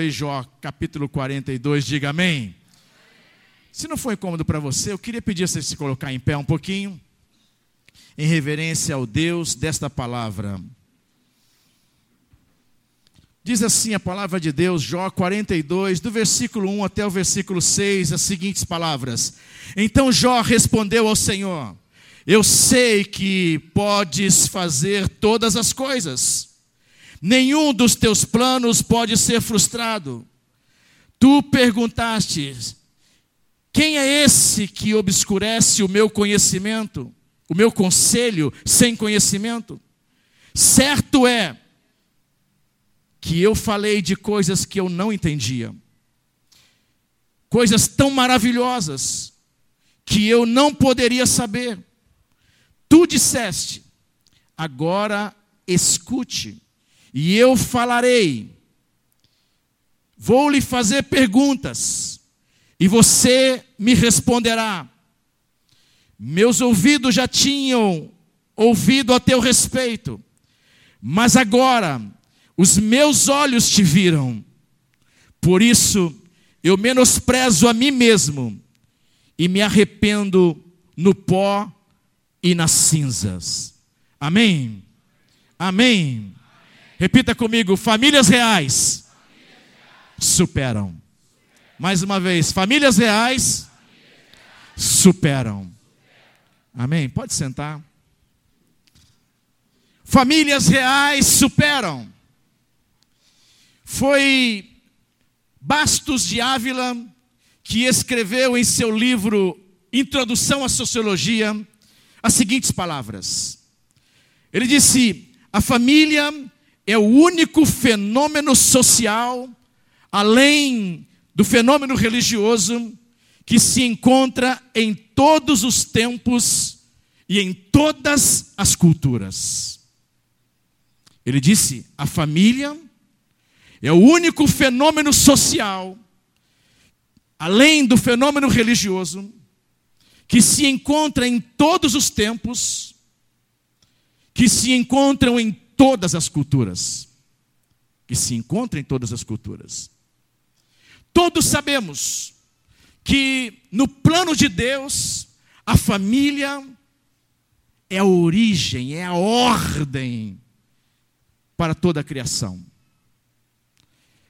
aí Jó, capítulo 42, diga amém. Se não foi incômodo para você, eu queria pedir você se colocar em pé um pouquinho, em reverência ao Deus desta palavra. Diz assim a palavra de Deus, Jó 42, do versículo 1 até o versículo 6, as seguintes palavras. Então Jó respondeu ao Senhor: Eu sei que podes fazer todas as coisas, nenhum dos teus planos pode ser frustrado. Tu perguntaste: Quem é esse que obscurece o meu conhecimento, o meu conselho sem conhecimento? Certo é que eu falei de coisas que eu não entendia, coisas tão maravilhosas que eu não poderia saber. Tu disseste, agora escute, e eu falarei. Vou lhe fazer perguntas, e você me responderá. Meus ouvidos já tinham ouvido a teu respeito, mas agora os meus olhos te viram. Por isso, eu menosprezo a mim mesmo e me arrependo no pó e nas cinzas. Amém? Amém. Repita comigo: famílias reais superam. Mais uma vez, famílias reais superam. Amém? Pode sentar. Famílias reais superam. Foi Bastos de Ávila que escreveu em seu livro Introdução à Sociologia as seguintes palavras. Ele disse: a família é o único fenômeno social, além do fenômeno religioso, que se encontra em todos os tempos e em todas as culturas. Ele disse: a família é o único fenômeno social, além do fenômeno religioso, que se encontra em todos os tempos, que se encontram em todas as culturas. Que se encontra em todas as culturas. Todos sabemos que no plano de Deus, a família é a origem, é a ordem para toda a criação.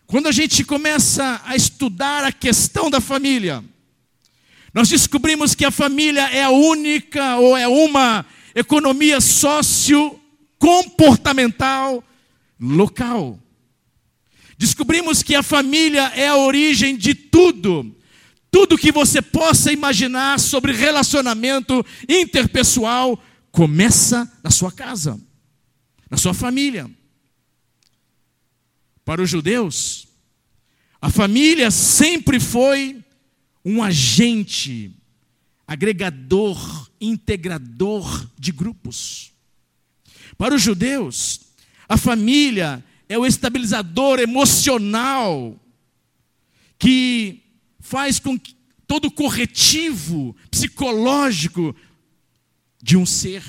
Quando a gente começa a estudar a questão da família, nós descobrimos que a família é a única ou é uma economia socio-comportamental local. Descobrimos que a família é a origem de tudo. Tudo que você possa imaginar sobre relacionamento interpessoal começa na sua casa, na sua família. Para os judeus, a família sempre foi um agente agregador, integrador de grupos. Para os judeus, a família é o estabilizador emocional que faz com que todo o corretivo psicológico de um ser.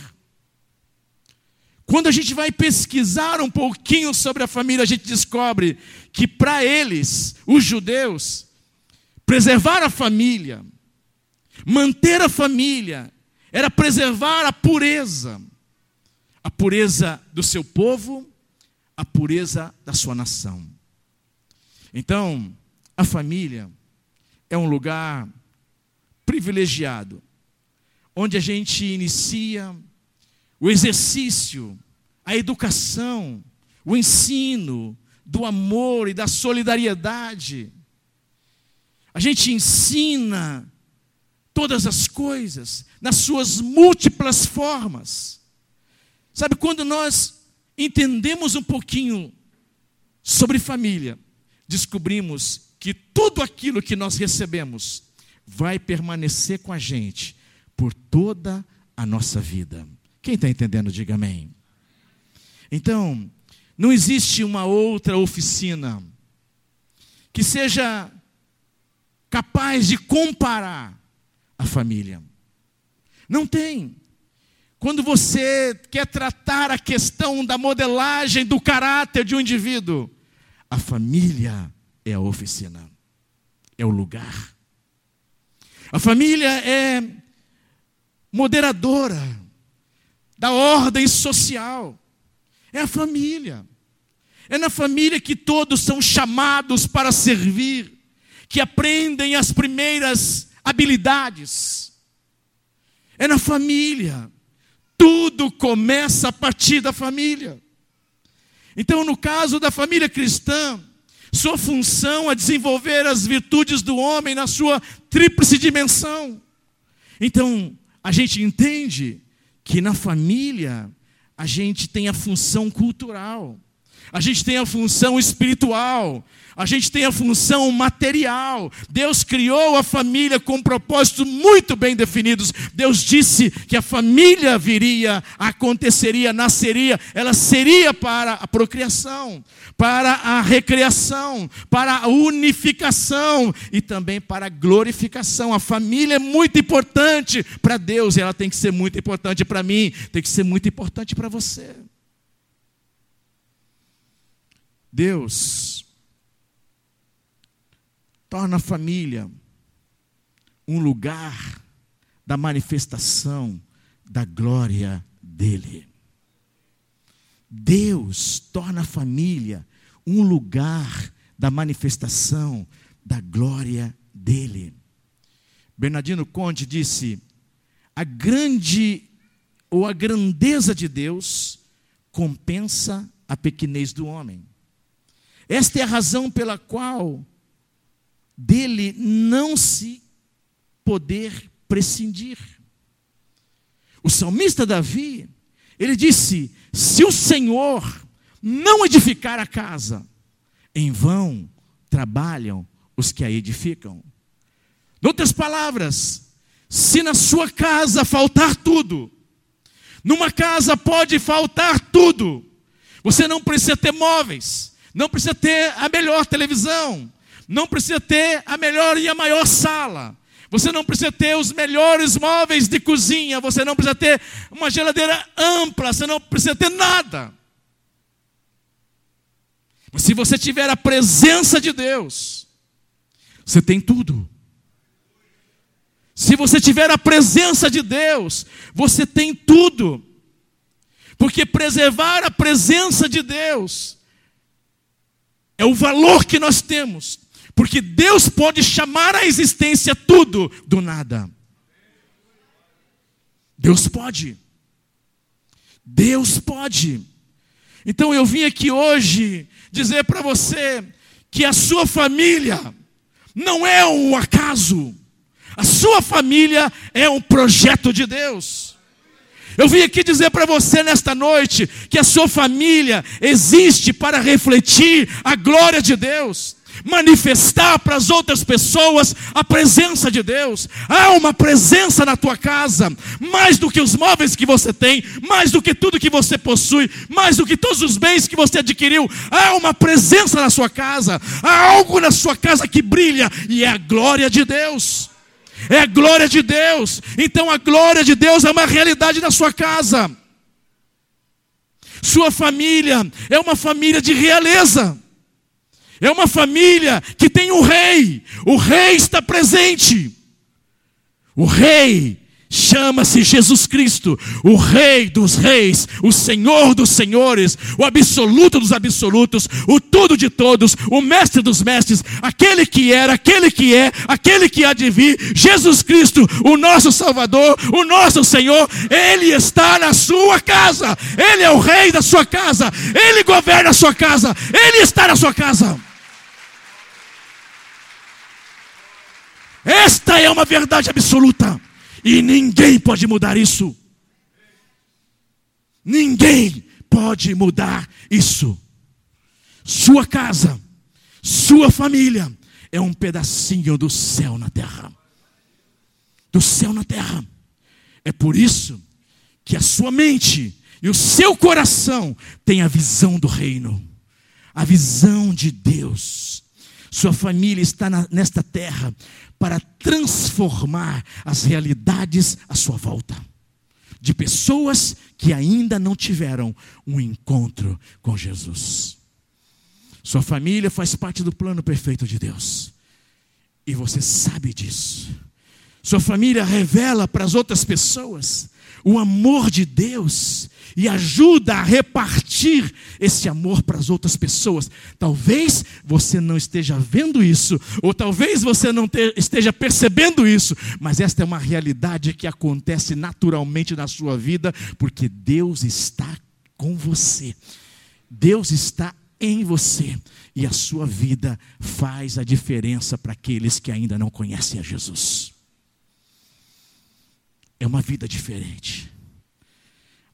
Quando a gente vai pesquisar um pouquinho sobre a família, a gente descobre que para eles, os judeus, preservar a família, manter a família, era preservar a pureza, pureza do seu povo, a pureza da sua nação. Então, a família é um lugar privilegiado, onde a gente inicia o exercício, a educação, o ensino do amor e da solidariedade. A gente ensina todas as coisas nas suas múltiplas formas. Sabe, quando nós entendemos um pouquinho sobre família, descobrimos que tudo aquilo que nós recebemos vai permanecer com a gente por toda a nossa vida. Quem está entendendo, diga amém. Então, não existe uma outra oficina que seja capaz de comparar a família. Não tem. Quando você quer tratar a questão da modelagem do caráter de um indivíduo, a família é a oficina, é o lugar. A família é moderadora da ordem social. É a família. É na família que todos são chamados para servir, que aprendem as primeiras habilidades. É na família. Tudo começa a partir da família. Então, no caso da família cristã, sua função é desenvolver as virtudes do homem na sua tríplice dimensão. Então, a gente entende que na família a gente tem a função cultural, a gente tem a função espiritual, a gente tem a função material. Deus criou a família com propósitos muito bem definidos. Deus disse que a família viria, aconteceria, nasceria, ela seria para a procriação, para a recriação, para a unificação e também para a glorificação. A família é muito importante para Deus e ela tem que ser muito importante para mim, tem que ser muito importante para você. Deus torna a família um lugar da manifestação da glória dele. Deus torna a família um lugar da manifestação da glória dele. Bernardino Conte disse: a grande ou a grandeza de Deus compensa a pequenez do homem. Esta é a razão pela qual dele não se poder prescindir. O salmista Davi, ele disse: Se o Senhor não edificar a casa, em vão trabalham os que a edificam. Em outras palavras, se na sua casa faltar tudo, numa casa pode faltar tudo, você não precisa ter móveis, não precisa ter a melhor televisão, não precisa ter a melhor e a maior sala. Você não precisa ter os melhores móveis de cozinha. Você não precisa ter uma geladeira ampla. Você não precisa ter nada. Mas se você tiver a presença de Deus, você tem tudo. Se você tiver a presença de Deus, você tem tudo. Porque preservar a presença de Deus é o valor que nós temos. Porque Deus pode chamar à existência tudo do nada. Deus pode. Deus pode. Então eu vim aqui hoje dizer para você que a sua família não é um acaso. A sua família é um projeto de Deus. Eu vim aqui dizer para você nesta noite que a sua família existe para refletir a glória de Deus manifestar para as outras pessoas a presença de Deus. Há uma presença na tua casa, mais do que os móveis que você tem, mais do que tudo que você possui, mais do que todos os bens que você adquiriu. Há uma presença na sua casa, há algo na sua casa que brilha e é a glória de Deus. É a glória de Deus. Então a glória de Deus é uma realidade na sua casa. Sua família é uma família de realeza. É uma família que tem um rei. O rei está presente. O rei chama-se Jesus Cristo, o Rei dos Reis, o Senhor dos Senhores, o absoluto dos absolutos, o tudo de todos, o Mestre dos Mestres, aquele que era, aquele que é, aquele que há de vir, Jesus Cristo, o nosso Salvador, o nosso Senhor, Ele está na sua casa, Ele é o Rei da sua casa, Ele governa a sua casa, Ele está na sua casa. Esta é uma verdade absoluta. E ninguém pode mudar isso. Ninguém pode mudar isso. Sua casa, sua família é um pedacinho do céu na terra. Do céu na terra. É por isso que a sua mente e o seu coração têm a visão do reino, a visão de Deus. Sua família está na, nesta terra para transformar as realidades à sua volta. De pessoas que ainda não tiveram um encontro com Jesus. Sua família faz parte do plano perfeito de Deus. E você sabe disso. Sua família revela para as outras pessoas o amor de Deus e ajuda a repartir esse amor para as outras pessoas. Talvez você não esteja vendo isso, ou talvez você não te, esteja percebendo isso, mas esta é uma realidade que acontece naturalmente na sua vida, porque Deus está com você. Deus está em você e a sua vida faz a diferença para aqueles que ainda não conhecem a Jesus. É uma vida diferente.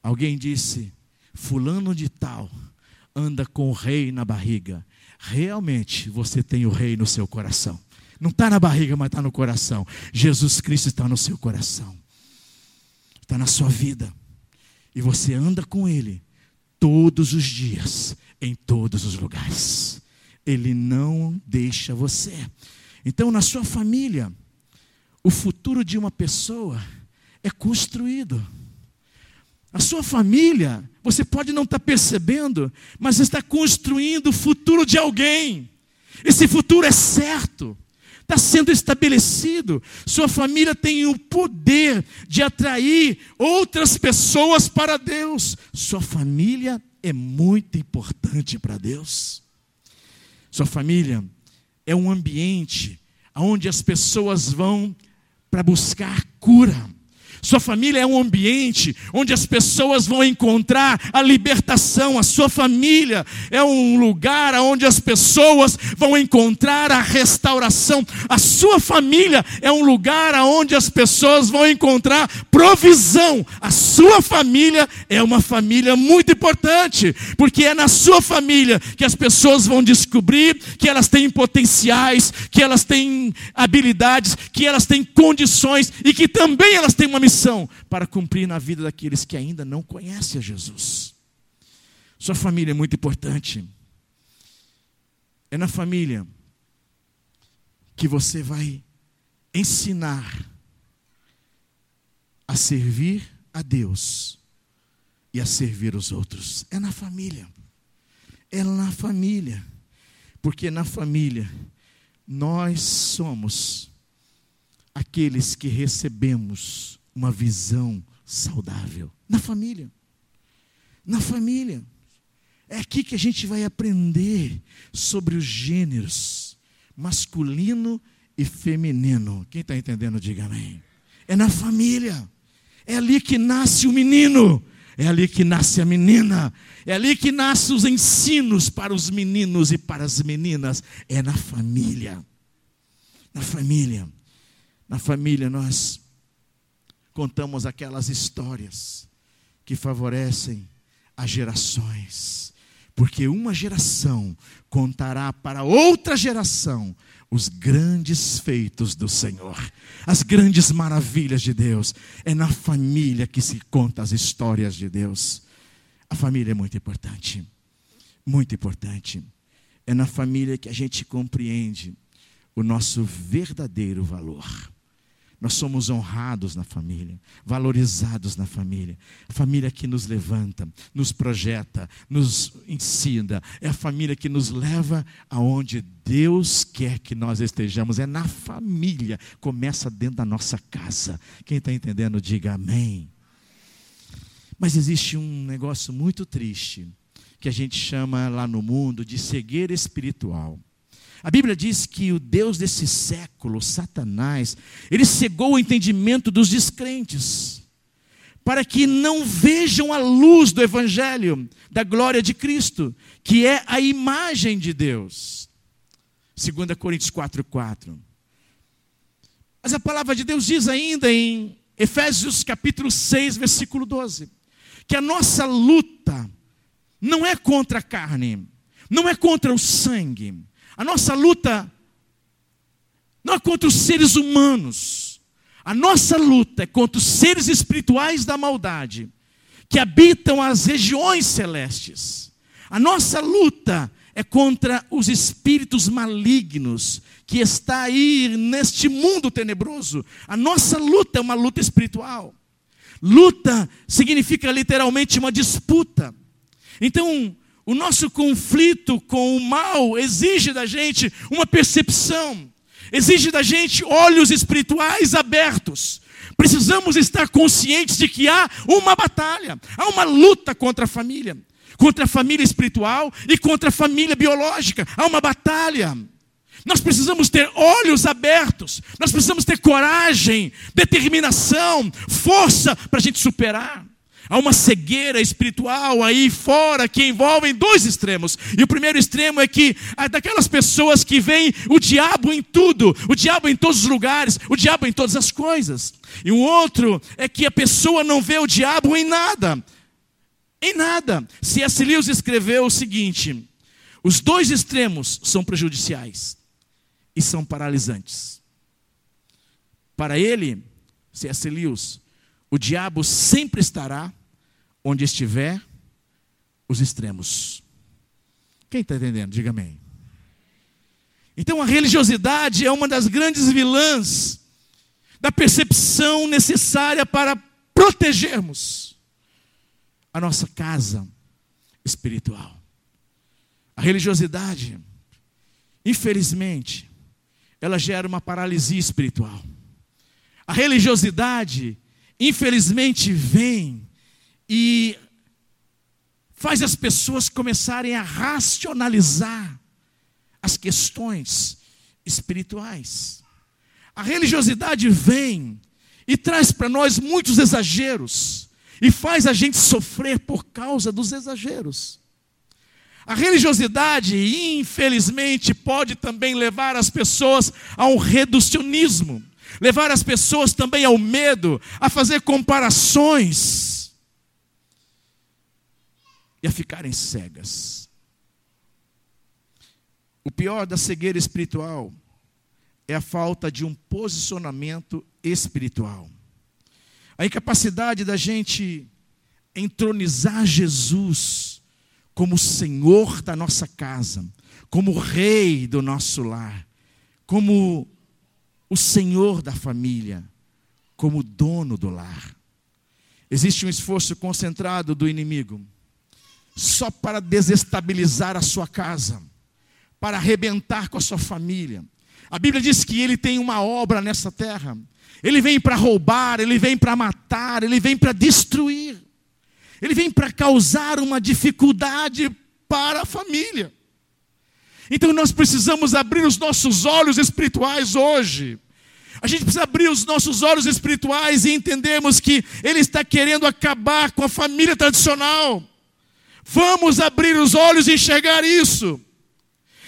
Alguém disse: Fulano de Tal anda com o rei na barriga. Realmente você tem o rei no seu coração. Não está na barriga, mas está no coração. Jesus Cristo está no seu coração, está na sua vida. E você anda com Ele todos os dias, em todos os lugares. Ele não deixa você. Então, na sua família, o futuro de uma pessoa é construído. A sua família, você pode não estar percebendo, mas está construindo o futuro de alguém. Esse futuro é certo, está sendo estabelecido. Sua família tem o poder de atrair outras pessoas para Deus. Sua família é muito importante para Deus. Sua família é um ambiente onde as pessoas vão para buscar cura. Sua família é um ambiente onde as pessoas vão encontrar a libertação. A sua família é um lugar onde as pessoas vão encontrar a restauração. A sua família é um lugar onde as pessoas vão encontrar provisão. A sua família é uma família muito importante, porque é na sua família que as pessoas vão descobrir que elas têm potenciais, que elas têm habilidades, que elas têm condições e que também elas têm uma missão para cumprir na vida daqueles que ainda não conhecem a Jesus. Sua família é muito importante. É na família que você vai ensinar a servir a Deus e a servir os outros. É na família. É na família. Porque na família nós somos aqueles que recebemos uma visão saudável. Na família. Na família. É aqui que a gente vai aprender sobre os gêneros masculino e feminino. Quem está entendendo, diga amém. É na família. É ali que nasce o menino. É ali que nasce a menina. É ali que nascem os ensinos para os meninos e para as meninas. É na família. Na família. Na família nós contamos aquelas histórias que favorecem as gerações, porque uma geração contará para outra geração os grandes feitos do Senhor, as grandes maravilhas de Deus. É na família que se conta as histórias de Deus. A família é muito importante, muito importante. É na família que a gente compreende o nosso verdadeiro valor. Nós somos honrados na família, valorizados na família. A família que nos levanta, nos projeta, nos ensina. É a família que nos leva aonde Deus quer que nós estejamos. É na família. Começa dentro da nossa casa. Quem está entendendo, diga amém. Mas existe um negócio muito triste que a gente chama lá no mundo de cegueira espiritual. A Bíblia diz que o Deus desse século, Satanás, ele cegou o entendimento dos descrentes, para que não vejam a luz do Evangelho, da glória de Cristo, que é a imagem de Deus. 2 Coríntios 4,4. Mas a palavra de Deus diz ainda em Efésios capítulo 6, versículo 12, que a nossa luta não é contra a carne, não é contra o sangue, a nossa luta não é contra os seres humanos. A nossa luta é contra os seres espirituais da maldade que habitam as regiões celestes. A nossa luta é contra os espíritos malignos que está aí neste mundo tenebroso. A nossa luta é uma luta espiritual. Luta significa literalmente uma disputa. Então, o nosso conflito com o mal exige da gente uma percepção, exige da gente olhos espirituais abertos. Precisamos estar conscientes de que há uma batalha, há uma luta contra a família, contra a família espiritual e contra a família biológica. Há uma batalha. Nós precisamos ter olhos abertos, nós precisamos ter coragem, determinação, força para a gente superar. Há uma cegueira espiritual aí fora que envolve dois extremos. E o primeiro extremo é que é daquelas pessoas que veem o diabo em tudo, o diabo em todos os lugares, o diabo em todas as coisas. E o outro é que a pessoa não vê o diabo em nada. Em nada. C.S. Lewis escreveu o seguinte: os dois extremos são prejudiciais e são paralisantes. Para ele, C.S. Lewis, o diabo sempre estará onde estiver os extremos. Quem está entendendo? Diga amém. Então a religiosidade é uma das grandes vilãs da percepção necessária para protegermos a nossa casa espiritual. A religiosidade, infelizmente, ela gera uma paralisia espiritual. A religiosidade, infelizmente, vem e faz as pessoas começarem a racionalizar as questões espirituais. A religiosidade vem e traz para nós muitos exageros e faz a gente sofrer por causa dos exageros. A religiosidade, infelizmente, pode também levar as pessoas a um reducionismo, levar as pessoas também ao medo, a fazer comparações e a ficarem cegas. O pior da cegueira espiritual é a falta de um posicionamento espiritual. A incapacidade da gente entronizar Jesus como Senhor da nossa casa, como Rei do nosso lar, como o Senhor da família, como dono do lar. Existe um esforço concentrado do inimigo só para desestabilizar a sua casa, para arrebentar com a sua família. A Bíblia diz que ele tem uma obra nessa terra. Ele vem para roubar, ele vem para matar, ele vem para destruir. Ele vem para causar uma dificuldade para a família. Então nós precisamos abrir os nossos olhos espirituais hoje. A gente precisa abrir os nossos olhos espirituais e entendermos que Ele está querendo acabar com a família tradicional. Vamos abrir os olhos e enxergar isso.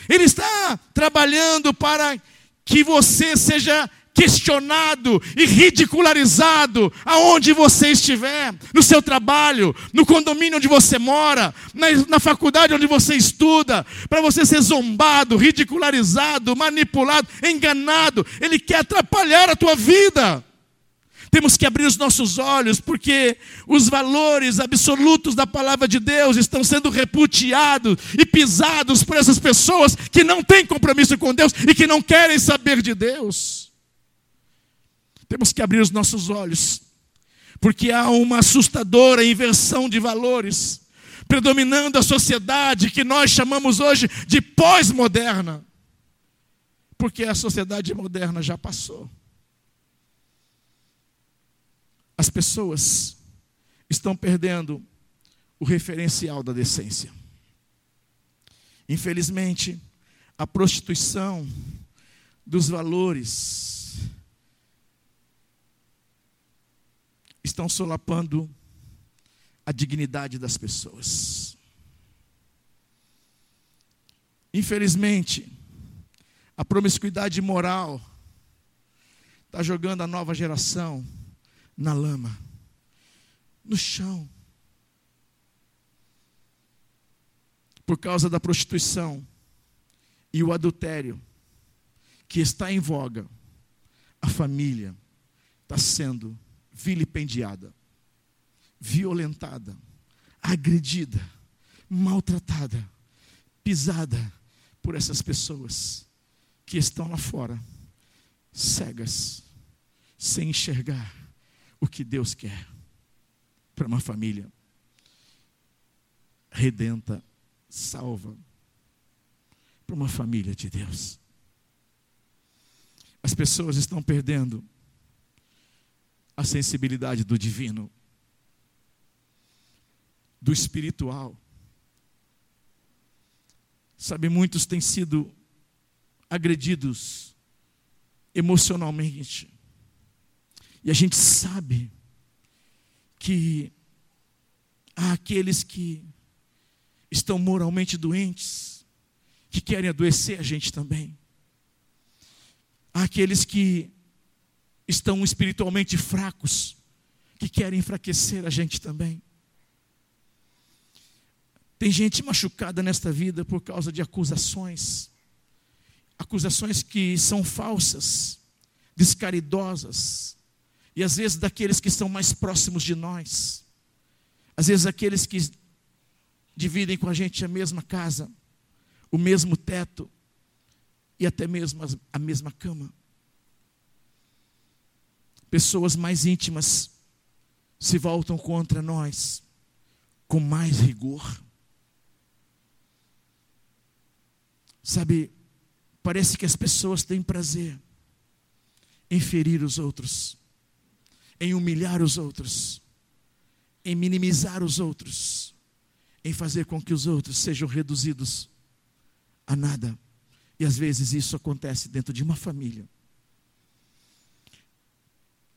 Ele está trabalhando para que você seja questionado e ridicularizado aonde você estiver, no seu trabalho, no condomínio onde você mora, na, na faculdade onde você estuda, para você ser zombado, ridicularizado, manipulado, enganado. Ele quer atrapalhar a tua vida. Temos que abrir os nossos olhos, porque os valores absolutos da palavra de Deus estão sendo repudiados e pisados por essas pessoas que não têm compromisso com Deus e que não querem saber de Deus. Temos que abrir os nossos olhos, porque há uma assustadora inversão de valores predominando a sociedade que nós chamamos hoje de pós-moderna. Porque a sociedade moderna já passou. As pessoas estão perdendo o referencial da decência. Infelizmente, a prostituição dos valores estão solapando a dignidade das pessoas. Infelizmente, a promiscuidade moral está jogando a nova geração na lama, no chão. Por causa da prostituição e o adultério que está em voga, a família está sendo vilipendiada, violentada, agredida, maltratada, pisada por essas pessoas que estão lá fora, cegas, sem enxergar o que Deus quer para uma família redenta salva para uma família de Deus. As pessoas estão perdendo a sensibilidade do divino, do espiritual. Sabe, muitos têm sido agredidos emocionalmente. E a gente sabe que há aqueles que estão moralmente doentes, que querem adoecer a gente também. Há aqueles que estão espiritualmente fracos, que querem enfraquecer a gente também. Tem gente machucada nesta vida por causa de acusações, acusações que são falsas, descaridosas, e às vezes daqueles que são mais próximos de nós, às vezes aqueles que dividem com a gente a mesma casa, o mesmo teto e até mesmo a mesma cama. Pessoas mais íntimas se voltam contra nós com mais rigor. Sabe, parece que as pessoas têm prazer em ferir os outros, em humilhar os outros, em minimizar os outros em fazer com que os outros sejam reduzidos a nada. E às vezes isso acontece dentro de uma família.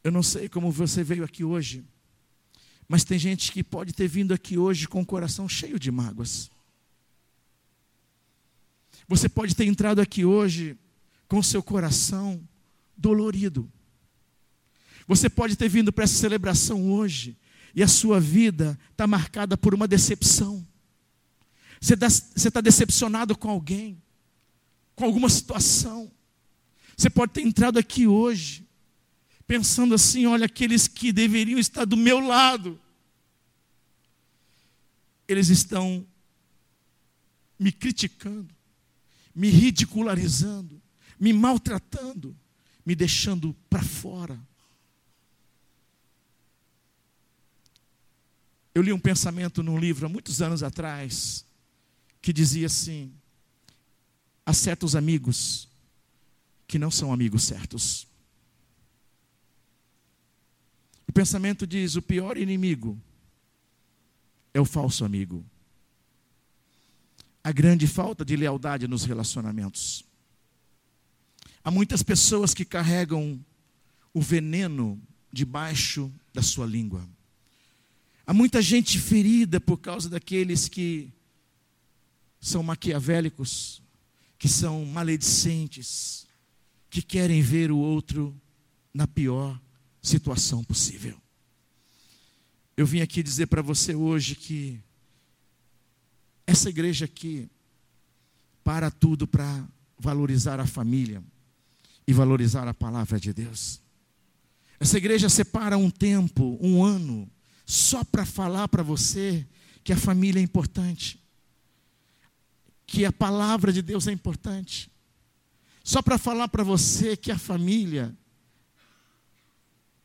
Eu não sei como você veio aqui hoje, mas tem gente que pode ter vindo aqui hoje com o coração cheio de mágoas. Você pode ter entrado aqui hoje com seu coração dolorido. Você pode ter vindo para essa celebração hoje e a sua vida está marcada por uma decepção. Você está decepcionado com alguém, com alguma situação. Você pode ter entrado aqui hoje, pensando assim: olha, aqueles que deveriam estar do meu lado, eles estão me criticando, me ridicularizando, me maltratando, me deixando para fora. Eu li um pensamento num livro há muitos anos atrás, que dizia assim: há certos amigos que não são amigos certos. O pensamento diz: o pior inimigo é o falso amigo. A grande falta de lealdade nos relacionamentos. Há muitas pessoas que carregam o veneno debaixo da sua língua. Há muita gente ferida por causa daqueles que são maquiavélicos, que são maledicentes, que querem ver o outro na pior situação possível. Eu vim aqui dizer para você hoje que essa igreja aqui para tudo para valorizar a família e valorizar a palavra de Deus. Essa igreja separa um tempo, um ano, só para falar para você que a família é importante, que a palavra de Deus é importante, só para falar para você que a família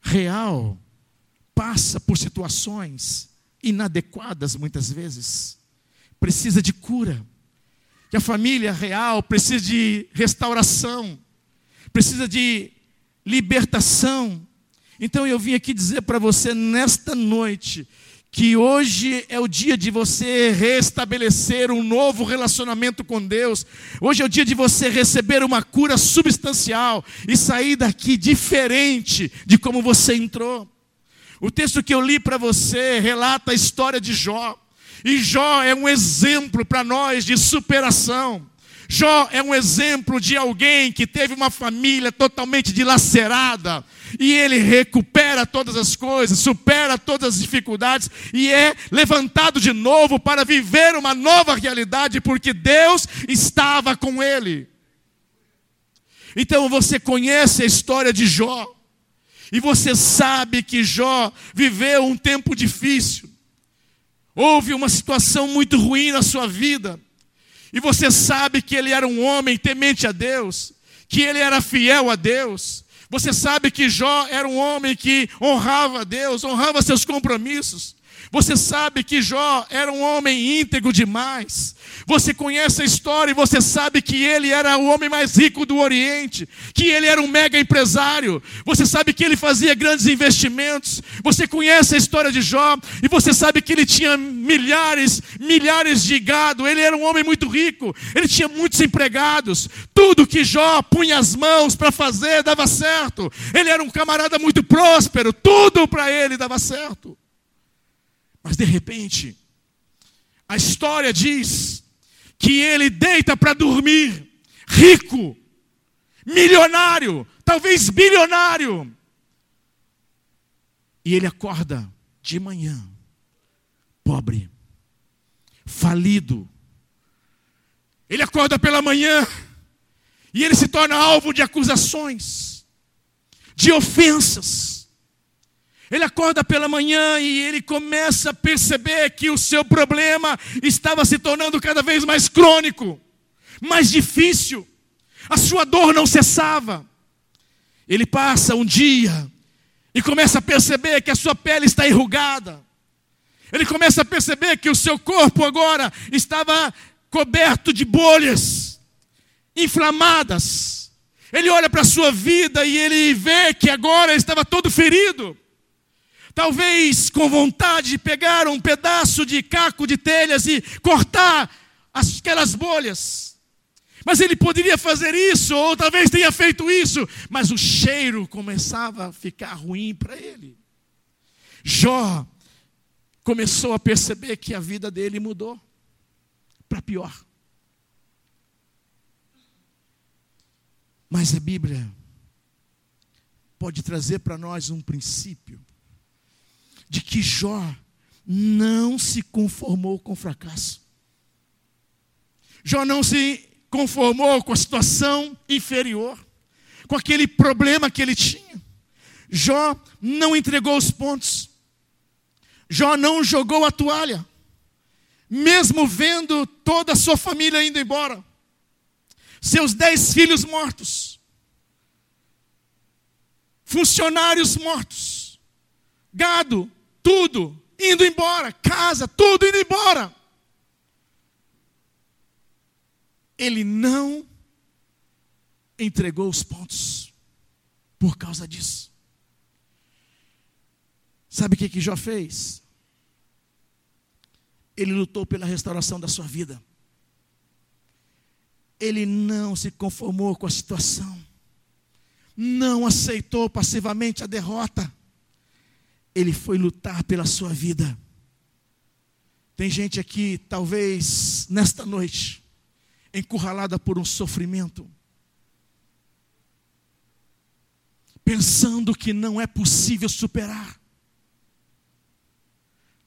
real passa por situações inadequadas muitas vezes, precisa de cura, que a família real precisa de restauração, precisa de libertação, então eu vim aqui dizer para você nesta noite que hoje é o dia de você restabelecer um novo relacionamento com Deus. Hoje é o dia de você receber uma cura substancial e sair daqui diferente de como você entrou. O texto que eu li para você relata a história de Jó. E Jó é um exemplo para nós de superação. Jó é um exemplo de alguém que teve uma família totalmente dilacerada e ele recupera todas as coisas, supera todas as dificuldades e é levantado de novo para viver uma nova realidade, porque Deus estava com ele. Então você conhece a história de Jó, e você sabe que Jó viveu um tempo difícil, houve uma situação muito ruim na sua vida. E você sabe que ele era um homem temente a Deus, que ele era fiel a Deus. Você sabe que Jó era um homem que honrava Deus, honrava seus compromissos. Você sabe que Jó era um homem íntegro demais. Você conhece a história e você sabe que ele era o homem mais rico do Oriente, que ele era um mega empresário. Você sabe que ele fazia grandes investimentos. Você conhece a história de Jó e você sabe que ele tinha milhares, milhares de gado. Ele era um homem muito rico. Ele tinha muitos empregados. Tudo que Jó punha as mãos para fazer dava certo. Ele era um camarada muito próspero. Tudo para ele dava certo. Mas de repente, a história diz que ele deita para dormir, rico, milionário, talvez bilionário. E ele acorda de manhã, pobre, falido. Ele acorda pela manhã e ele se torna alvo de acusações, de ofensas. Ele acorda pela manhã e ele começa a perceber que o seu problema estava se tornando cada vez mais crônico, mais difícil. A sua dor não cessava. Ele passa um dia e começa a perceber que a sua pele está enrugada. Ele começa a perceber que o seu corpo agora estava coberto de bolhas inflamadas. Ele olha para a sua vida e ele vê que agora estava todo ferido talvez com vontade de pegar um pedaço de caco de telhas e cortar aquelas bolhas. Mas ele poderia fazer isso, ou talvez tenha feito isso, mas o cheiro começava a ficar ruim para ele. Jó começou a perceber que a vida dele mudou para pior. Mas a Bíblia pode trazer para nós um princípio de que Jó não se conformou com o fracasso. Jó não se conformou com a situação inferior, com aquele problema que ele tinha. Jó não entregou os pontos. Jó não jogou a toalha, mesmo vendo toda a sua família indo embora, seus dez filhos mortos, funcionários mortos, gado tudo indo embora, casa, tudo indo embora. Ele não entregou os pontos por causa disso. Sabe o que, que Jó fez? Ele lutou pela restauração da sua vida. Ele não se conformou com a situação. Não aceitou passivamente a derrota ele foi lutar pela sua vida. Tem gente aqui, talvez nesta noite, encurralada por um sofrimento, pensando que não é possível superar.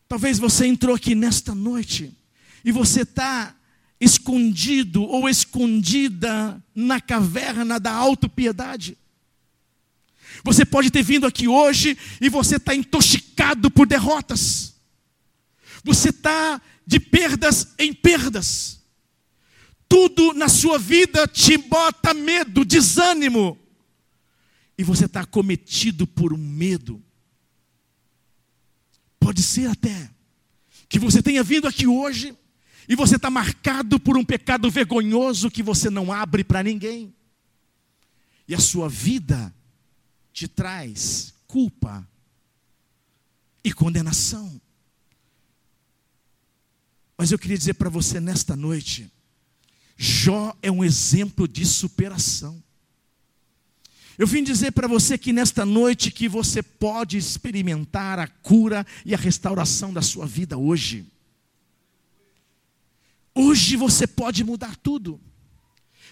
Talvez você entrou aqui nesta noite e você está escondido ou escondida na caverna da autopiedade. Você pode ter vindo aqui hoje e você está intoxicado por derrotas. Você está de perdas em perdas. Tudo na sua vida te bota medo, desânimo. E você está cometido por um medo. Pode ser até que você tenha vindo aqui hoje e você está marcado por um pecado vergonhoso que você não abre para ninguém. E a sua vida te traz culpa e condenação. Mas eu queria dizer para você nesta noite, Jó é um exemplo de superação. Eu vim dizer para você que nesta noite que você pode experimentar a cura e a restauração da sua vida hoje. Hoje você pode mudar tudo.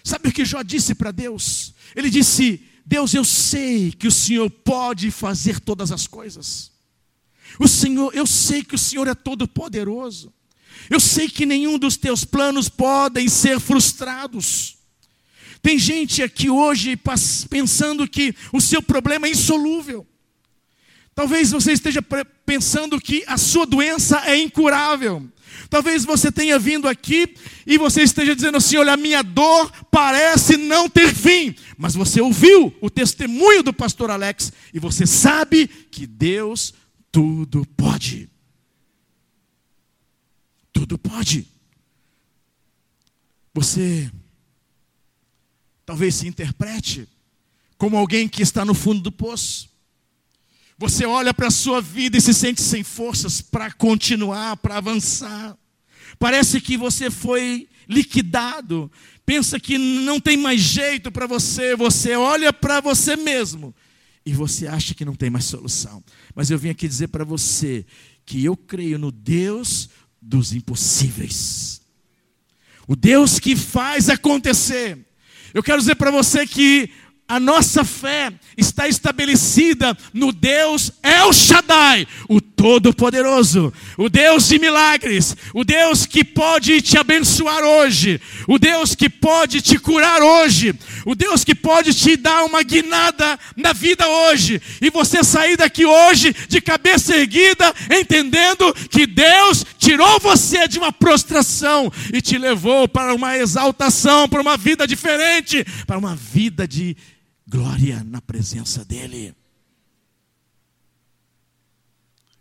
Sabe o que Jó disse para Deus? Ele disse: Deus, eu sei que o Senhor pode fazer todas as coisas. O Senhor, eu sei que o Senhor é todo poderoso. Eu sei que nenhum dos teus planos podem ser frustrados. Tem gente aqui hoje pensando que o seu problema é insolúvel. Talvez você esteja pensando que a sua doença é incurável. Talvez você tenha vindo aqui e você esteja dizendo assim: olha, a minha dor parece não ter fim. Mas você ouviu o testemunho do pastor Alex e você sabe que Deus tudo pode. Tudo pode. Você talvez se interprete como alguém que está no fundo do poço. Você olha para a sua vida e se sente sem forças para continuar, para avançar. Parece que você foi liquidado. Pensa que não tem mais jeito para você. Você olha para você mesmo e você acha que não tem mais solução. Mas eu vim aqui dizer para você que eu creio no Deus dos impossíveis. O Deus que faz acontecer. Eu quero dizer para você que a nossa fé está estabelecida no Deus El Shaddai, o Todo-Poderoso, o Deus de milagres, o Deus que pode te abençoar hoje, o Deus que pode te curar hoje, o Deus que pode te dar uma guinada na vida hoje, e você sair daqui hoje de cabeça erguida, entendendo que Deus tirou você de uma prostração e te levou para uma exaltação, para uma vida diferente, para uma vida de glória na presença dEle.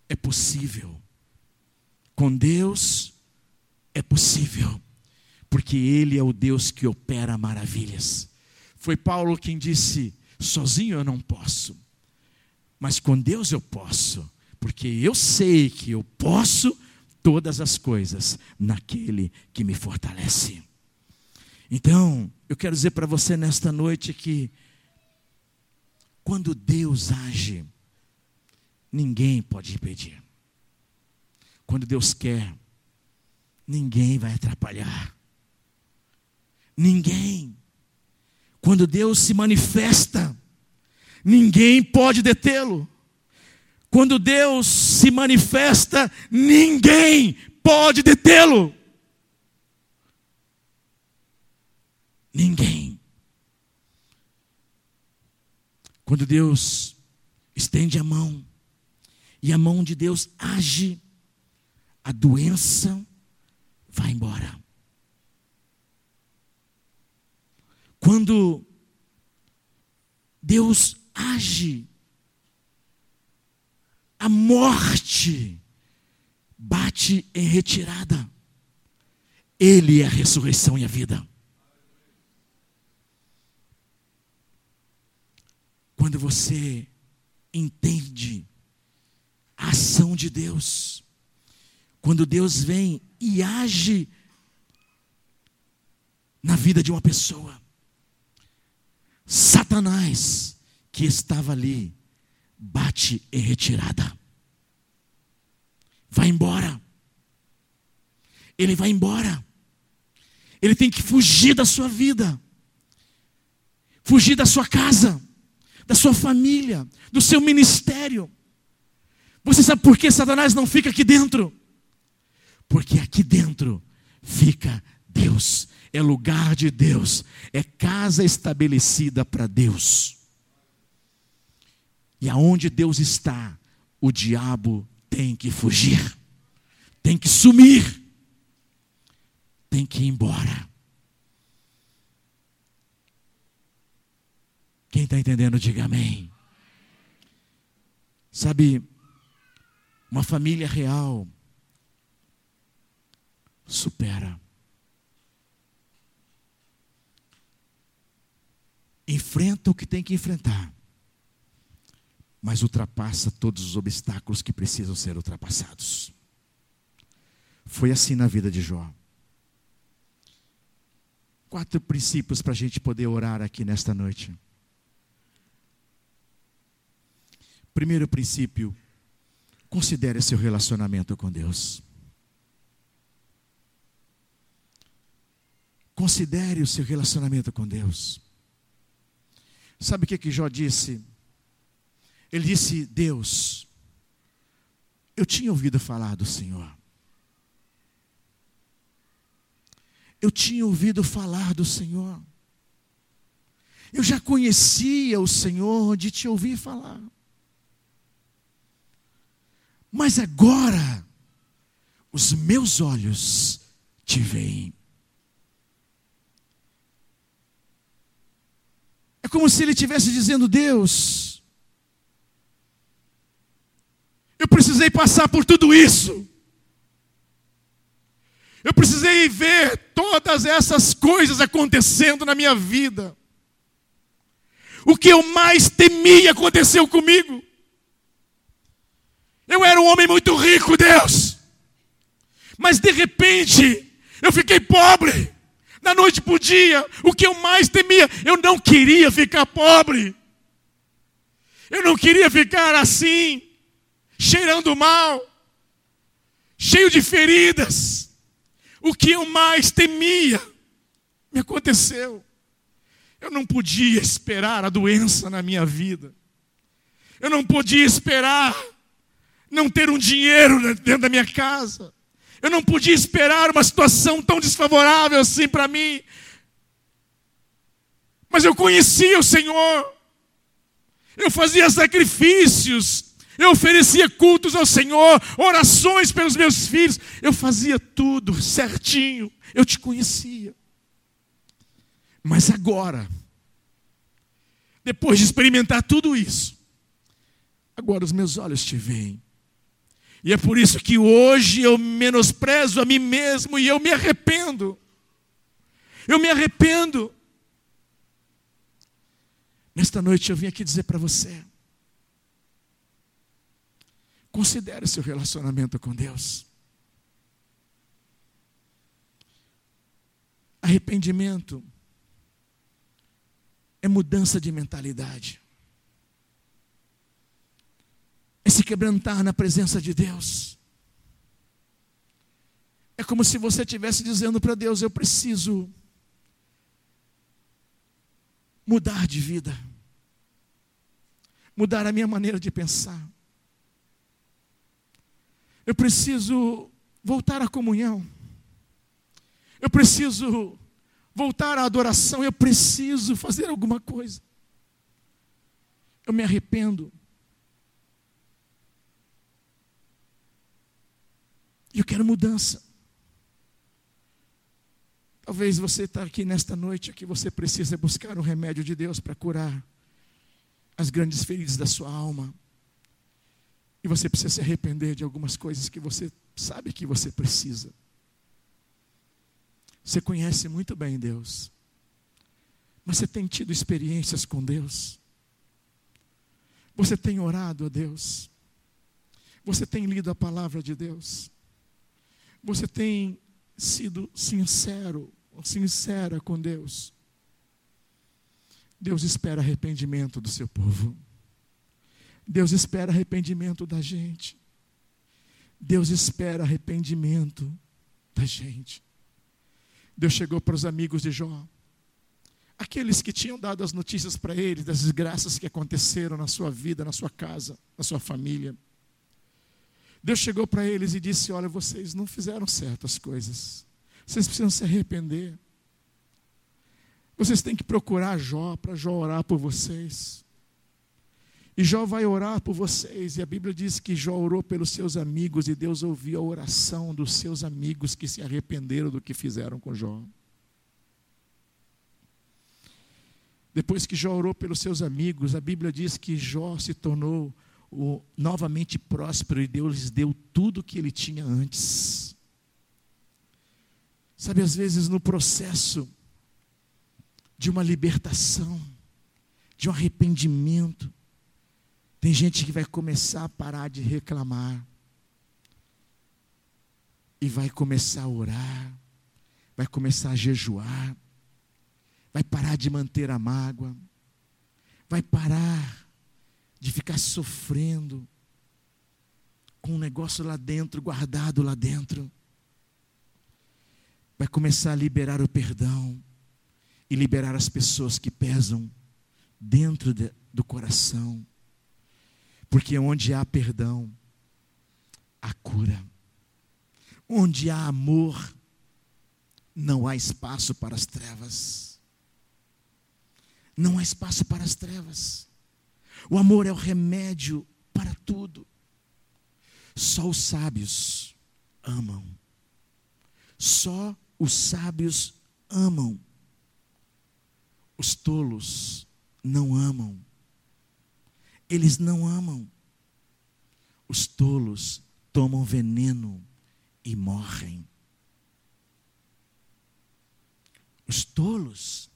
É possível. Com Deus é possível, porque Ele é o Deus que opera maravilhas. Foi Paulo quem disse: sozinho eu não posso, mas com Deus eu posso, porque eu sei que eu posso todas as coisas naquele que me fortalece. Então, eu quero dizer para você nesta noite que quando Deus age, ninguém pode impedir. Quando Deus quer, ninguém vai atrapalhar. Ninguém. Quando Deus se manifesta, ninguém pode detê-lo. Quando Deus se manifesta, ninguém pode detê-lo. Ninguém. Quando Deus estende a mão e a mão de Deus age, a doença vai embora. Quando Deus age, a morte bate em retirada. Ele é a ressurreição e a vida. Quando você entende a ação de Deus, quando Deus vem e age na vida de uma pessoa, Satanás, que estava ali, bate em retirada, vai embora, ele vai embora, ele tem que fugir da sua vida, fugir da sua casa da sua família, do seu ministério. Você sabe por que Satanás não fica aqui dentro? Porque aqui dentro fica Deus, é lugar de Deus, é casa estabelecida para Deus. E aonde Deus está, o diabo tem que fugir, tem que sumir, tem que ir embora. Quem está entendendo, diga amém. Sabe, uma família real supera. Enfrenta o que tem que enfrentar, mas ultrapassa todos os obstáculos que precisam ser ultrapassados. Foi assim na vida de Jó. Quatro princípios para a gente poder orar aqui nesta noite. Primeiro princípio, considere seu relacionamento com Deus. Considere o seu relacionamento com Deus. Sabe o que, que Jó disse? Ele disse: Deus, eu tinha ouvido falar do Senhor. Eu tinha ouvido falar do Senhor. Eu já conhecia o Senhor de te ouvir falar. Mas agora os meus olhos te veem. É como se ele estivesse dizendo: Deus, eu precisei passar por tudo isso, Eu precisei ver todas essas coisas acontecendo na minha vida. O que eu mais temia aconteceu comigo. Eu era um homem muito rico, Deus. Mas de repente, eu fiquei pobre. Da noite para o dia, o que eu mais temia, eu não queria ficar pobre. Eu não queria ficar assim, cheirando mal, cheio de feridas. O que eu mais temia me aconteceu. Eu não podia esperar a doença na minha vida. Eu não podia esperar não ter um dinheiro dentro da minha casa. Eu não podia esperar uma situação tão desfavorável assim para mim. Mas eu conhecia o Senhor. Eu fazia sacrifícios. Eu oferecia cultos ao Senhor, orações pelos meus filhos. Eu fazia tudo certinho. Eu te conhecia. Mas agora, depois de experimentar tudo isso, agora os meus olhos te veem. E é por isso que hoje eu menosprezo a mim mesmo e eu me arrependo. Eu me arrependo. Nesta noite eu vim aqui dizer para você: considere seu relacionamento com Deus. Arrependimento é mudança de mentalidade se quebrantar na presença de Deus. É como se você estivesse dizendo para Deus: Eu preciso mudar de vida, mudar a minha maneira de pensar. Eu preciso voltar à comunhão. Eu preciso voltar à adoração. Eu preciso fazer alguma coisa. Eu me arrependo eu quero mudança. Talvez você está aqui nesta noite que você precisa buscar o remédio de Deus para curar as grandes feridas da sua alma. E você precisa se arrepender de algumas coisas que você sabe que você precisa. Você conhece muito bem Deus. Mas você tem tido experiências com Deus. Você tem orado a Deus. Você tem lido a palavra de Deus. Você tem sido sincero, sincera com Deus? Deus espera arrependimento do seu povo. Deus espera arrependimento da gente. Deus espera arrependimento da gente. Deus chegou para os amigos de Jó, aqueles que tinham dado as notícias para ele das desgraças que aconteceram na sua vida, na sua casa, na sua família. Deus chegou para eles e disse: Olha, vocês não fizeram certas coisas. Vocês precisam se arrepender. Vocês têm que procurar Jó para Jó orar por vocês. E Jó vai orar por vocês. E a Bíblia diz que Jó orou pelos seus amigos e Deus ouviu a oração dos seus amigos que se arrependeram do que fizeram com Jó. Depois que Jó orou pelos seus amigos, a Bíblia diz que Jó se tornou o, novamente próspero e Deus lhes deu tudo o que ele tinha antes. Sabe, às vezes no processo de uma libertação, de um arrependimento, tem gente que vai começar a parar de reclamar e vai começar a orar, vai começar a jejuar, vai parar de manter a mágoa, vai parar de ficar sofrendo com um negócio lá dentro, guardado lá dentro. Vai começar a liberar o perdão e liberar as pessoas que pesam dentro de, do coração. Porque onde há perdão, há cura. Onde há amor, não há espaço para as trevas. Não há espaço para as trevas. O amor é o remédio para tudo. Só os sábios amam. Só os sábios amam. Os tolos não amam. Eles não amam. Os tolos tomam veneno e morrem. Os tolos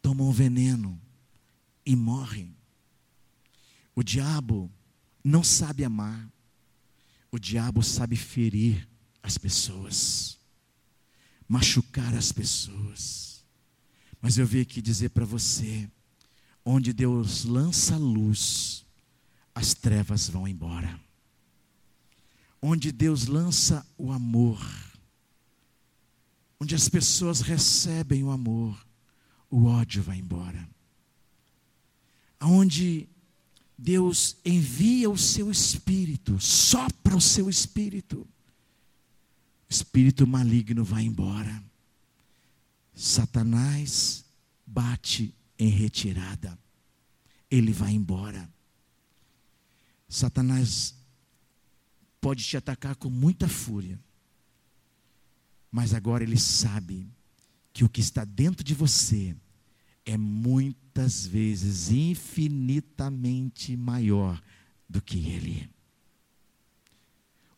tomam veneno e morrem. O diabo não sabe amar. O diabo sabe ferir as pessoas, machucar as pessoas. Mas eu vim aqui dizer para você: onde Deus lança luz, as trevas vão embora. Onde Deus lança o amor, onde as pessoas recebem o amor, o ódio vai embora. Onde Deus envia o seu espírito, sopra o seu espírito, espírito maligno vai embora. Satanás bate em retirada, ele vai embora. Satanás pode te atacar com muita fúria, mas agora ele sabe que o que está dentro de você é muitas vezes infinitamente maior do que ele.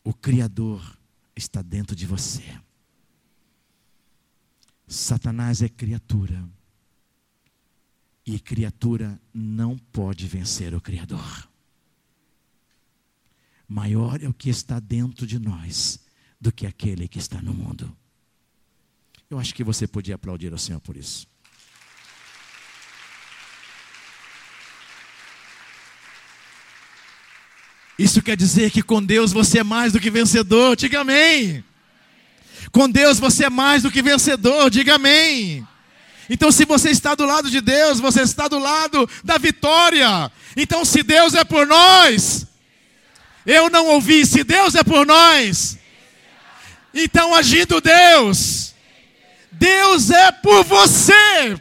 O Criador está dentro de você. Satanás é criatura. E criatura não pode vencer o Criador. Maior é o que está dentro de nós do que aquele que está no mundo. Eu acho que você podia aplaudir ao Senhor por isso. Isso quer dizer que com Deus você é mais do que vencedor, diga amém. Com Deus você é mais do que vencedor, diga amém. Então, se você está do lado de Deus, você está do lado da vitória. Então, se Deus é por nós, eu não ouvi, se Deus é por nós, então agindo Deus, Deus é por você.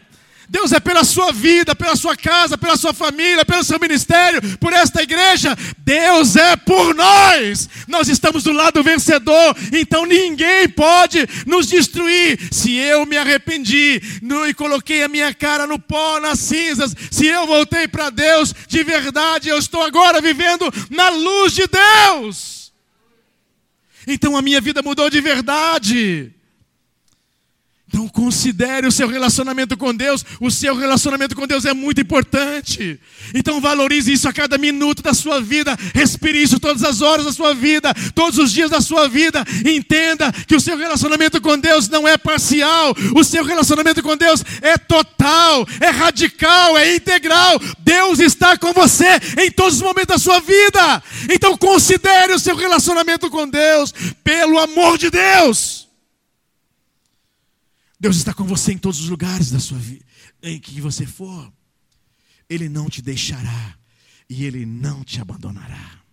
Deus é pela sua vida, pela sua casa, pela sua família, pelo seu ministério, por esta igreja. Deus é por nós. Nós estamos do lado vencedor, então ninguém pode nos destruir. Se eu me arrependi e coloquei a minha cara no pó, nas cinzas, se eu voltei para Deus de verdade, eu estou agora vivendo na luz de Deus. Então a minha vida mudou de verdade. Então considere o seu relacionamento com Deus. O seu relacionamento com Deus é muito importante. Então valorize isso a cada minuto da sua vida. Respire isso todas as horas da sua vida, todos os dias da sua vida. Entenda que o seu relacionamento com Deus não é parcial. O seu relacionamento com Deus é total, é radical, é integral. Deus está com você em todos os momentos da sua vida. Então considere o seu relacionamento com Deus pelo amor de Deus. Deus está com você em todos os lugares da sua vida, em que você for. Ele não te deixará e ele não te abandonará.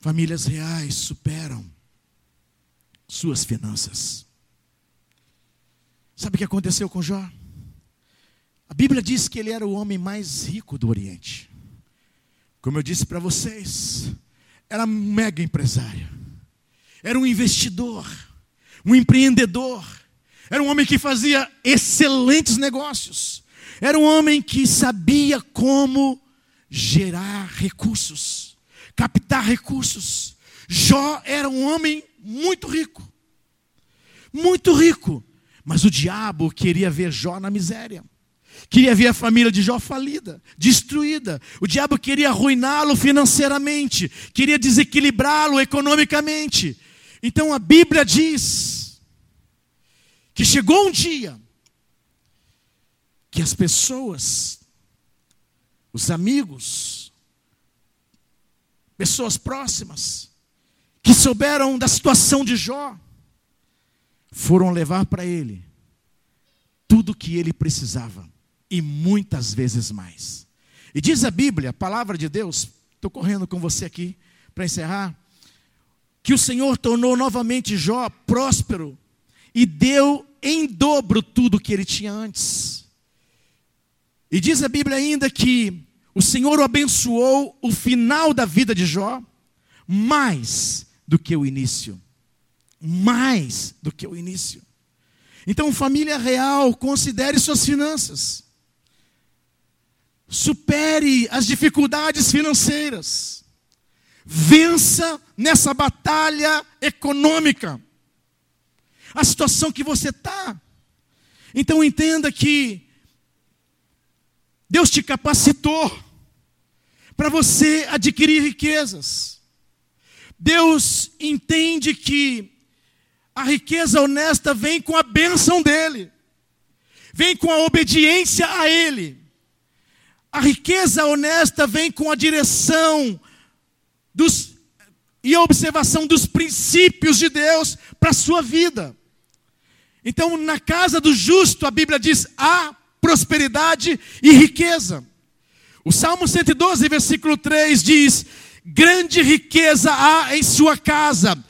Famílias reais superam suas finanças. Sabe o que aconteceu com Jó? A Bíblia diz que ele era o homem mais rico do Oriente. Como eu disse para vocês, era um mega empresário, era um investidor um empreendedor, era um homem que fazia excelentes negócios, era um homem que sabia como gerar recursos, captar recursos. Jó era um homem muito rico, muito rico, mas o diabo queria ver Jó na miséria. Queria ver a família de Jó falida, destruída. O diabo queria arruiná-lo financeiramente, queria desequilibrá-lo economicamente. Então a Bíblia diz que chegou um dia que as pessoas, os amigos, pessoas próximas, que souberam da situação de Jó, foram levar para ele tudo o que ele precisava e muitas vezes mais. E diz a Bíblia, a palavra de Deus, estou correndo com você aqui para encerrar que o Senhor tornou novamente Jó próspero e deu em dobro tudo que ele tinha antes. E diz a Bíblia ainda que o Senhor o abençoou o final da vida de Jó mais do que o início. Mais do que o início. Então, família real, considere suas finanças. Supere as dificuldades financeiras. Vença nessa batalha econômica. a situação que você está. Então entenda que Deus te capacitou para você adquirir riquezas. Deus entende que a riqueza honesta vem com a bênção dEle, vem com a obediência a Ele. A riqueza honesta vem com a direção dos, e a observação dos princípios de Deus para a sua vida. Então, na casa do justo, a Bíblia diz: há prosperidade e riqueza. O Salmo 112, versículo 3 diz: Grande riqueza há em sua casa,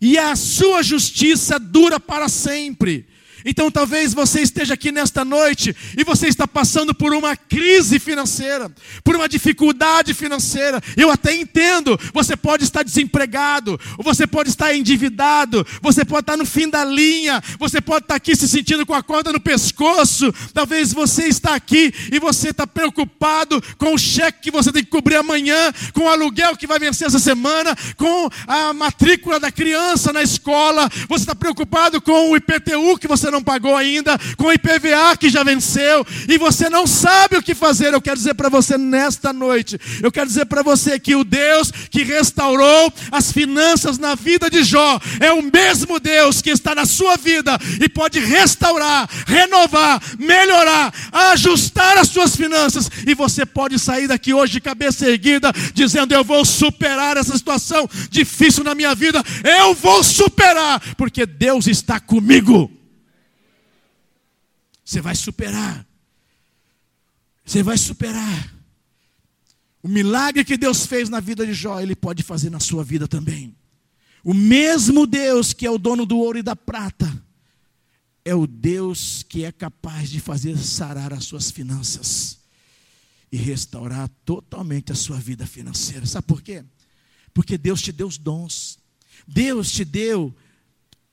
e a sua justiça dura para sempre. Então talvez você esteja aqui nesta noite e você está passando por uma crise financeira, por uma dificuldade financeira. Eu até entendo, você pode estar desempregado, ou você pode estar endividado, você pode estar no fim da linha, você pode estar aqui se sentindo com a corda no pescoço. Talvez você está aqui e você está preocupado com o cheque que você tem que cobrir amanhã, com o aluguel que vai vencer essa semana, com a matrícula da criança na escola, você está preocupado com o IPTU que você não pagou ainda, com o IPVA que já venceu, e você não sabe o que fazer. Eu quero dizer para você nesta noite, eu quero dizer para você que o Deus que restaurou as finanças na vida de Jó é o mesmo Deus que está na sua vida e pode restaurar, renovar, melhorar, ajustar as suas finanças, e você pode sair daqui hoje de cabeça erguida, dizendo: Eu vou superar essa situação difícil na minha vida, eu vou superar, porque Deus está comigo. Você vai superar. Você vai superar. O milagre que Deus fez na vida de Jó, Ele pode fazer na sua vida também. O mesmo Deus que é o dono do ouro e da prata, é o Deus que é capaz de fazer sarar as suas finanças e restaurar totalmente a sua vida financeira. Sabe por quê? Porque Deus te deu os dons. Deus te deu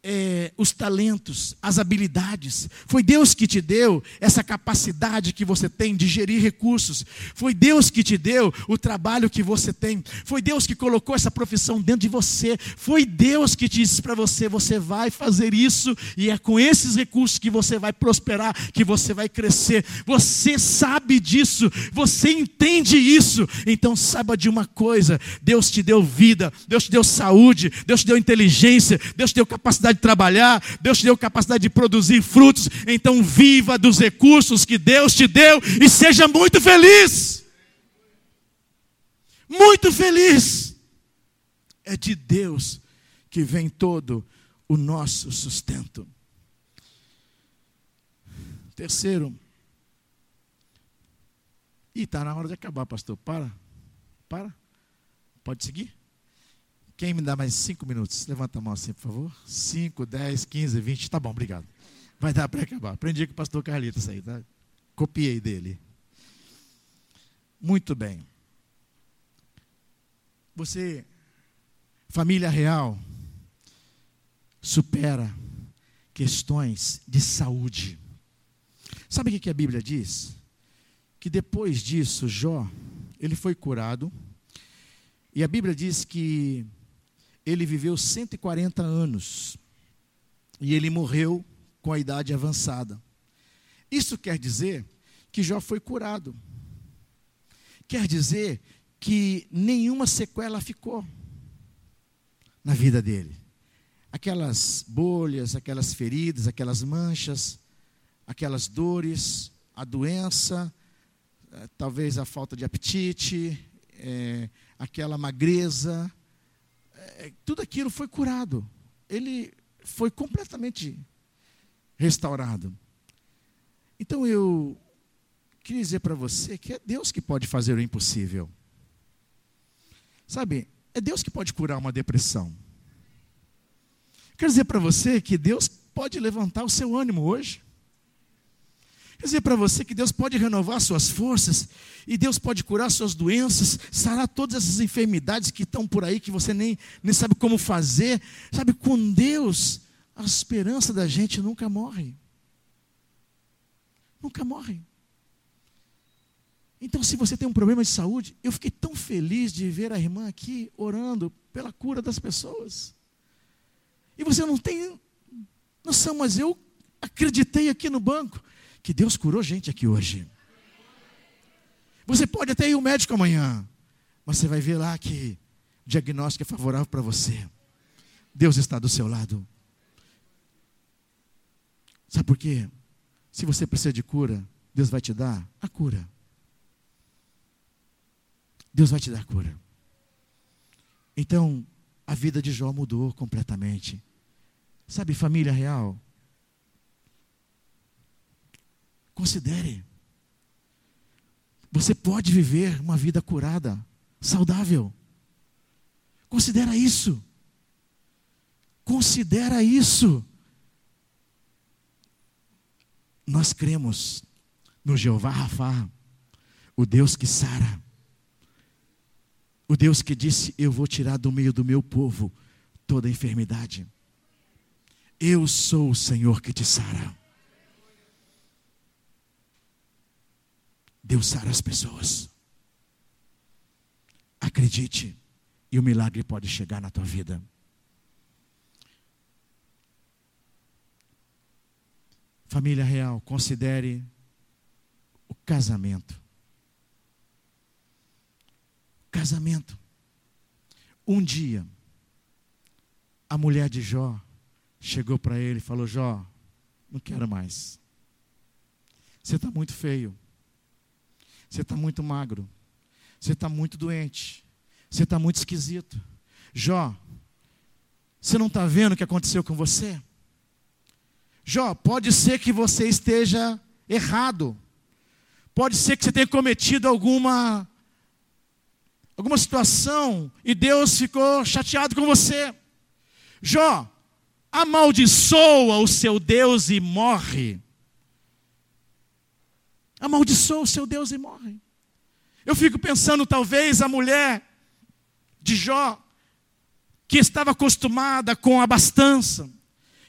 é, os talentos, as habilidades. Foi Deus que te deu essa capacidade que você tem de gerir recursos. Foi Deus que te deu o trabalho que você tem. Foi Deus que colocou essa profissão dentro de você. Foi Deus que te disse para você: você vai fazer isso e é com esses recursos que você vai prosperar, que você vai crescer. Você sabe disso, você entende isso. Então saiba de uma coisa: Deus te deu vida, Deus te deu saúde, Deus te deu inteligência, Deus te deu capacidade de trabalhar, Deus te deu capacidade de produzir frutos, então viva dos recursos que Deus te deu e seja muito feliz. Muito feliz. É de Deus que vem todo o nosso sustento. Terceiro, e está na hora de acabar, pastor. Para, para. Pode seguir? Quem me dá mais cinco minutos? Levanta a mão assim, por favor. Cinco, dez, quinze, vinte. Tá bom, obrigado. Vai dar para acabar. Aprendi com o pastor Carlitos aí, tá? Copiei dele. Muito bem. Você, família real, supera questões de saúde. Sabe o que a Bíblia diz? Que depois disso, Jó, ele foi curado. E a Bíblia diz que ele viveu 140 anos e ele morreu com a idade avançada. Isso quer dizer que Jó foi curado. Quer dizer que nenhuma sequela ficou na vida dele. Aquelas bolhas, aquelas feridas, aquelas manchas, aquelas dores, a doença, eh, talvez a falta de apetite, é, aquela magreza, tudo aquilo foi curado. Ele foi completamente restaurado. Então eu queria dizer para você que é Deus que pode fazer o impossível. Sabe, é Deus que pode curar uma depressão. Quero dizer para você que Deus pode levantar o seu ânimo hoje. Quer dizer para você que Deus pode renovar suas forças e Deus pode curar suas doenças, sarar todas essas enfermidades que estão por aí que você nem, nem sabe como fazer. Sabe, com Deus, a esperança da gente nunca morre. Nunca morre. Então, se você tem um problema de saúde, eu fiquei tão feliz de ver a irmã aqui orando pela cura das pessoas. E você não tem Nossa, mas eu acreditei aqui no banco que Deus curou gente aqui hoje. Você pode até ir ao médico amanhã, mas você vai ver lá que o diagnóstico é favorável para você. Deus está do seu lado. Sabe por quê? Se você precisa de cura, Deus vai te dar a cura. Deus vai te dar cura. Então, a vida de Jó mudou completamente. Sabe, família real? Considere. Você pode viver uma vida curada, saudável. Considera isso. Considera isso. Nós cremos no Jeová Rafa, o Deus que sara. O Deus que disse: Eu vou tirar do meio do meu povo toda enfermidade. Eu sou o Senhor que te sara. Deus sara as pessoas. Acredite, e o milagre pode chegar na tua vida. Família real, considere o casamento. Casamento. Um dia, a mulher de Jó chegou para ele e falou: Jó, não quero mais. Você está muito feio. Você está muito magro. Você está muito doente. Você está muito esquisito. Jó, você não está vendo o que aconteceu com você? Jó, pode ser que você esteja errado. Pode ser que você tenha cometido alguma alguma situação e Deus ficou chateado com você. Jó, amaldiçoa o seu Deus e morre. Amaldiçoa o seu Deus e morre. Eu fico pensando, talvez, a mulher de Jó, que estava acostumada com abastança,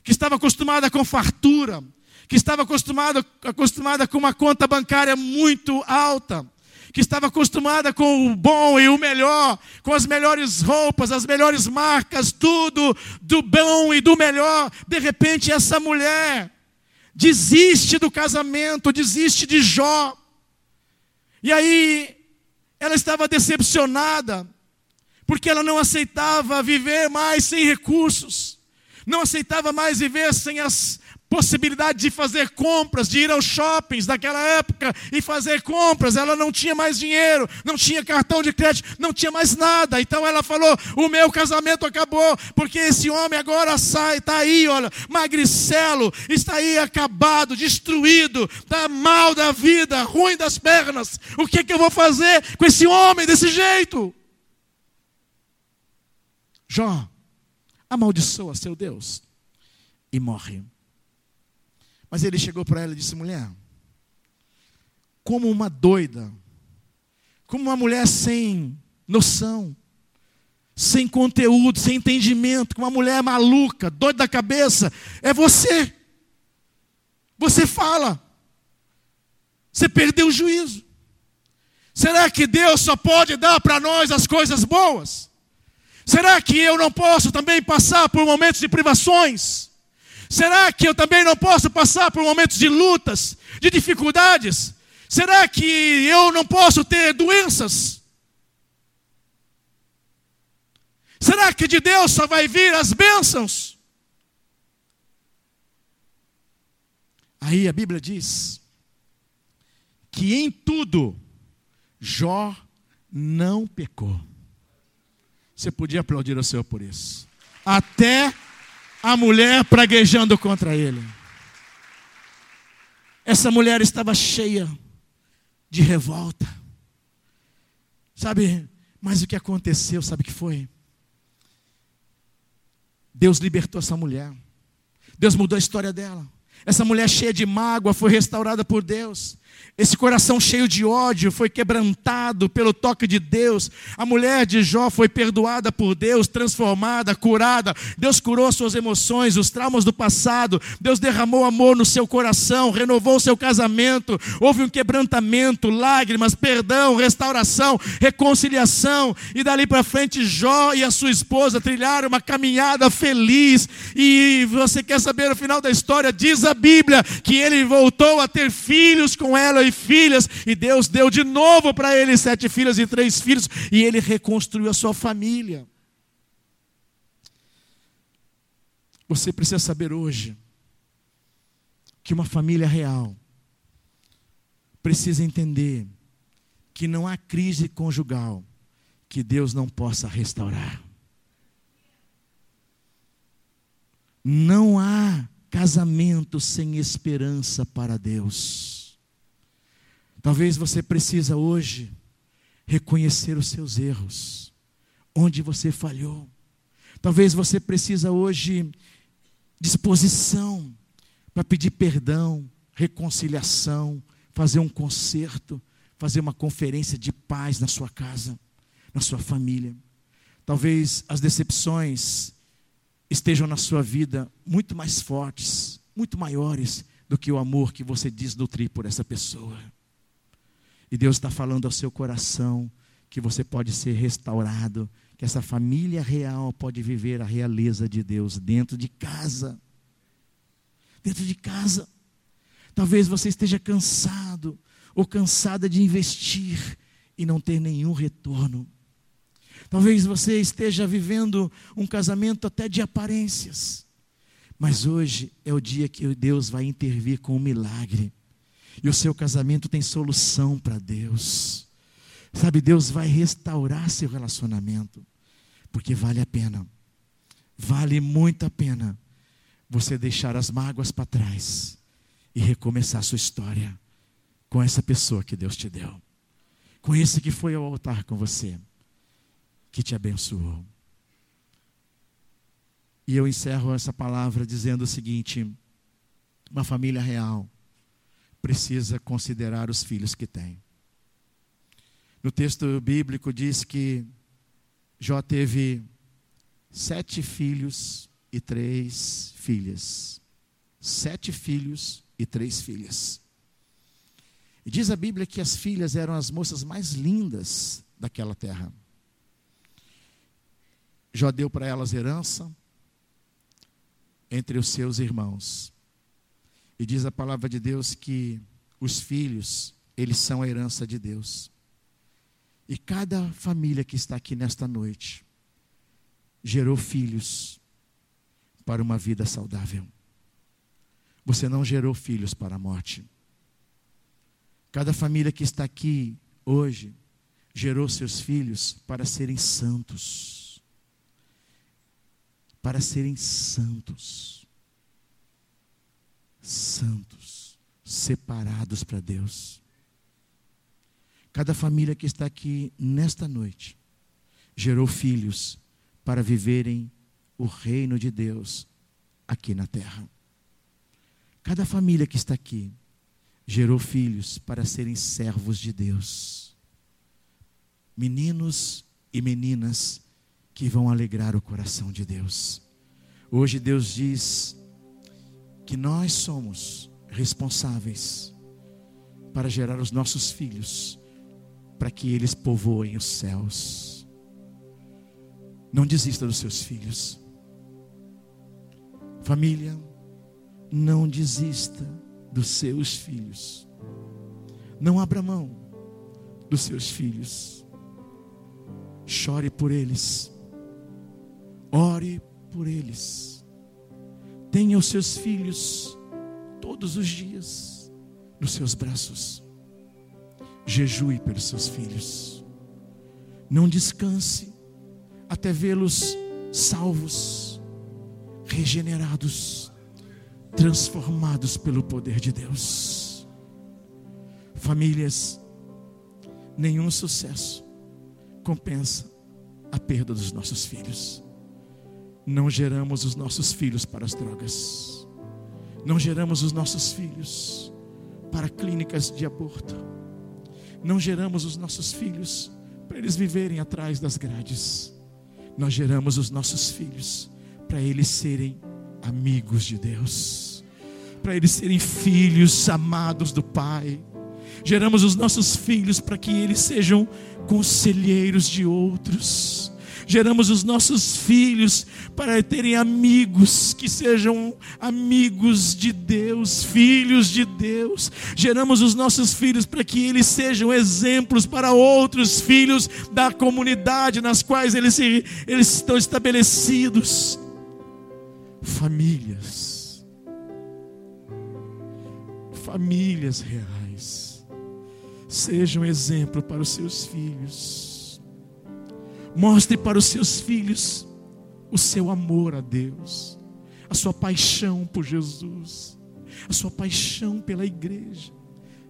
que estava acostumada com fartura, que estava acostumada, acostumada com uma conta bancária muito alta, que estava acostumada com o bom e o melhor, com as melhores roupas, as melhores marcas, tudo do bom e do melhor. De repente, essa mulher desiste do casamento, desiste de Jó. E aí, ela estava decepcionada, porque ela não aceitava viver mais sem recursos, não aceitava mais viver sem as possibilidade de fazer compras, de ir aos shoppings daquela época e fazer compras. Ela não tinha mais dinheiro, não tinha cartão de crédito, não tinha mais nada. Então ela falou: O meu casamento acabou, porque esse homem agora sai, está aí, olha, magricelo, está aí acabado, destruído, está mal da vida, ruim das pernas. O que, que eu vou fazer com esse homem desse jeito? Jó amaldiçoa seu Deus e morre. Mas ele chegou para ela e disse: mulher, como uma doida, como uma mulher sem noção, sem conteúdo, sem entendimento, como uma mulher maluca, doida da cabeça, é você. Você fala, você perdeu o juízo. Será que Deus só pode dar para nós as coisas boas? Será que eu não posso também passar por momentos de privações? Será que eu também não posso passar por momentos de lutas, de dificuldades? Será que eu não posso ter doenças? Será que de Deus só vai vir as bênçãos? Aí a Bíblia diz que em tudo Jó não pecou. Você podia aplaudir ao Senhor por isso. Até a mulher praguejando contra ele. Essa mulher estava cheia de revolta. Sabe, mas o que aconteceu, sabe o que foi? Deus libertou essa mulher. Deus mudou a história dela. Essa mulher cheia de mágoa foi restaurada por Deus. Esse coração cheio de ódio foi quebrantado pelo toque de Deus. A mulher de Jó foi perdoada por Deus, transformada, curada. Deus curou suas emoções, os traumas do passado. Deus derramou amor no seu coração, renovou seu casamento. Houve um quebrantamento, lágrimas, perdão, restauração, reconciliação. E dali para frente, Jó e a sua esposa trilharam uma caminhada feliz. E você quer saber o final da história? Diz a Bíblia que ele voltou a ter filhos com ela e filhas, e Deus deu de novo para ele sete filhas e três filhos, e ele reconstruiu a sua família. Você precisa saber hoje que uma família real precisa entender que não há crise conjugal que Deus não possa restaurar. Não há casamento sem esperança para Deus. Talvez você precisa hoje reconhecer os seus erros, onde você falhou. Talvez você precisa hoje disposição para pedir perdão, reconciliação, fazer um concerto, fazer uma conferência de paz na sua casa, na sua família. Talvez as decepções estejam na sua vida muito mais fortes, muito maiores do que o amor que você diz nutrir por essa pessoa. E Deus está falando ao seu coração que você pode ser restaurado, que essa família real pode viver a realeza de Deus dentro de casa. Dentro de casa. Talvez você esteja cansado ou cansada de investir e não ter nenhum retorno. Talvez você esteja vivendo um casamento até de aparências. Mas hoje é o dia que Deus vai intervir com um milagre. E o seu casamento tem solução para Deus. Sabe, Deus vai restaurar seu relacionamento, porque vale a pena. Vale muito a pena você deixar as mágoas para trás e recomeçar sua história com essa pessoa que Deus te deu. Com esse que foi ao altar com você, que te abençoou. E eu encerro essa palavra dizendo o seguinte: uma família real precisa considerar os filhos que tem. No texto bíblico diz que Jó teve sete filhos e três filhas. Sete filhos e três filhas. E diz a Bíblia que as filhas eram as moças mais lindas daquela terra. Jó deu para elas herança entre os seus irmãos. E diz a palavra de Deus que os filhos, eles são a herança de Deus. E cada família que está aqui nesta noite gerou filhos para uma vida saudável. Você não gerou filhos para a morte. Cada família que está aqui hoje gerou seus filhos para serem santos. Para serem santos santos, separados para Deus. Cada família que está aqui nesta noite gerou filhos para viverem o reino de Deus aqui na terra. Cada família que está aqui gerou filhos para serem servos de Deus. Meninos e meninas que vão alegrar o coração de Deus. Hoje Deus diz que nós somos responsáveis para gerar os nossos filhos, para que eles povoem os céus. Não desista dos seus filhos. Família, não desista dos seus filhos. Não abra mão dos seus filhos. Chore por eles. Ore por eles Tenha os seus filhos todos os dias nos seus braços. Jejue pelos seus filhos. Não descanse até vê-los salvos, regenerados, transformados pelo poder de Deus. Famílias, nenhum sucesso compensa a perda dos nossos filhos não geramos os nossos filhos para as drogas, não geramos os nossos filhos para clínicas de aborto. Não geramos os nossos filhos para eles viverem atrás das grades. Nós geramos os nossos filhos para eles serem amigos de Deus, para eles serem filhos amados do Pai. Geramos os nossos filhos para que eles sejam conselheiros de outros geramos os nossos filhos para terem amigos que sejam amigos de Deus, filhos de Deus. Geramos os nossos filhos para que eles sejam exemplos para outros filhos da comunidade nas quais eles, se, eles estão estabelecidos. Famílias, famílias reais, sejam exemplo para os seus filhos Mostre para os seus filhos o seu amor a Deus, a sua paixão por Jesus, a sua paixão pela igreja,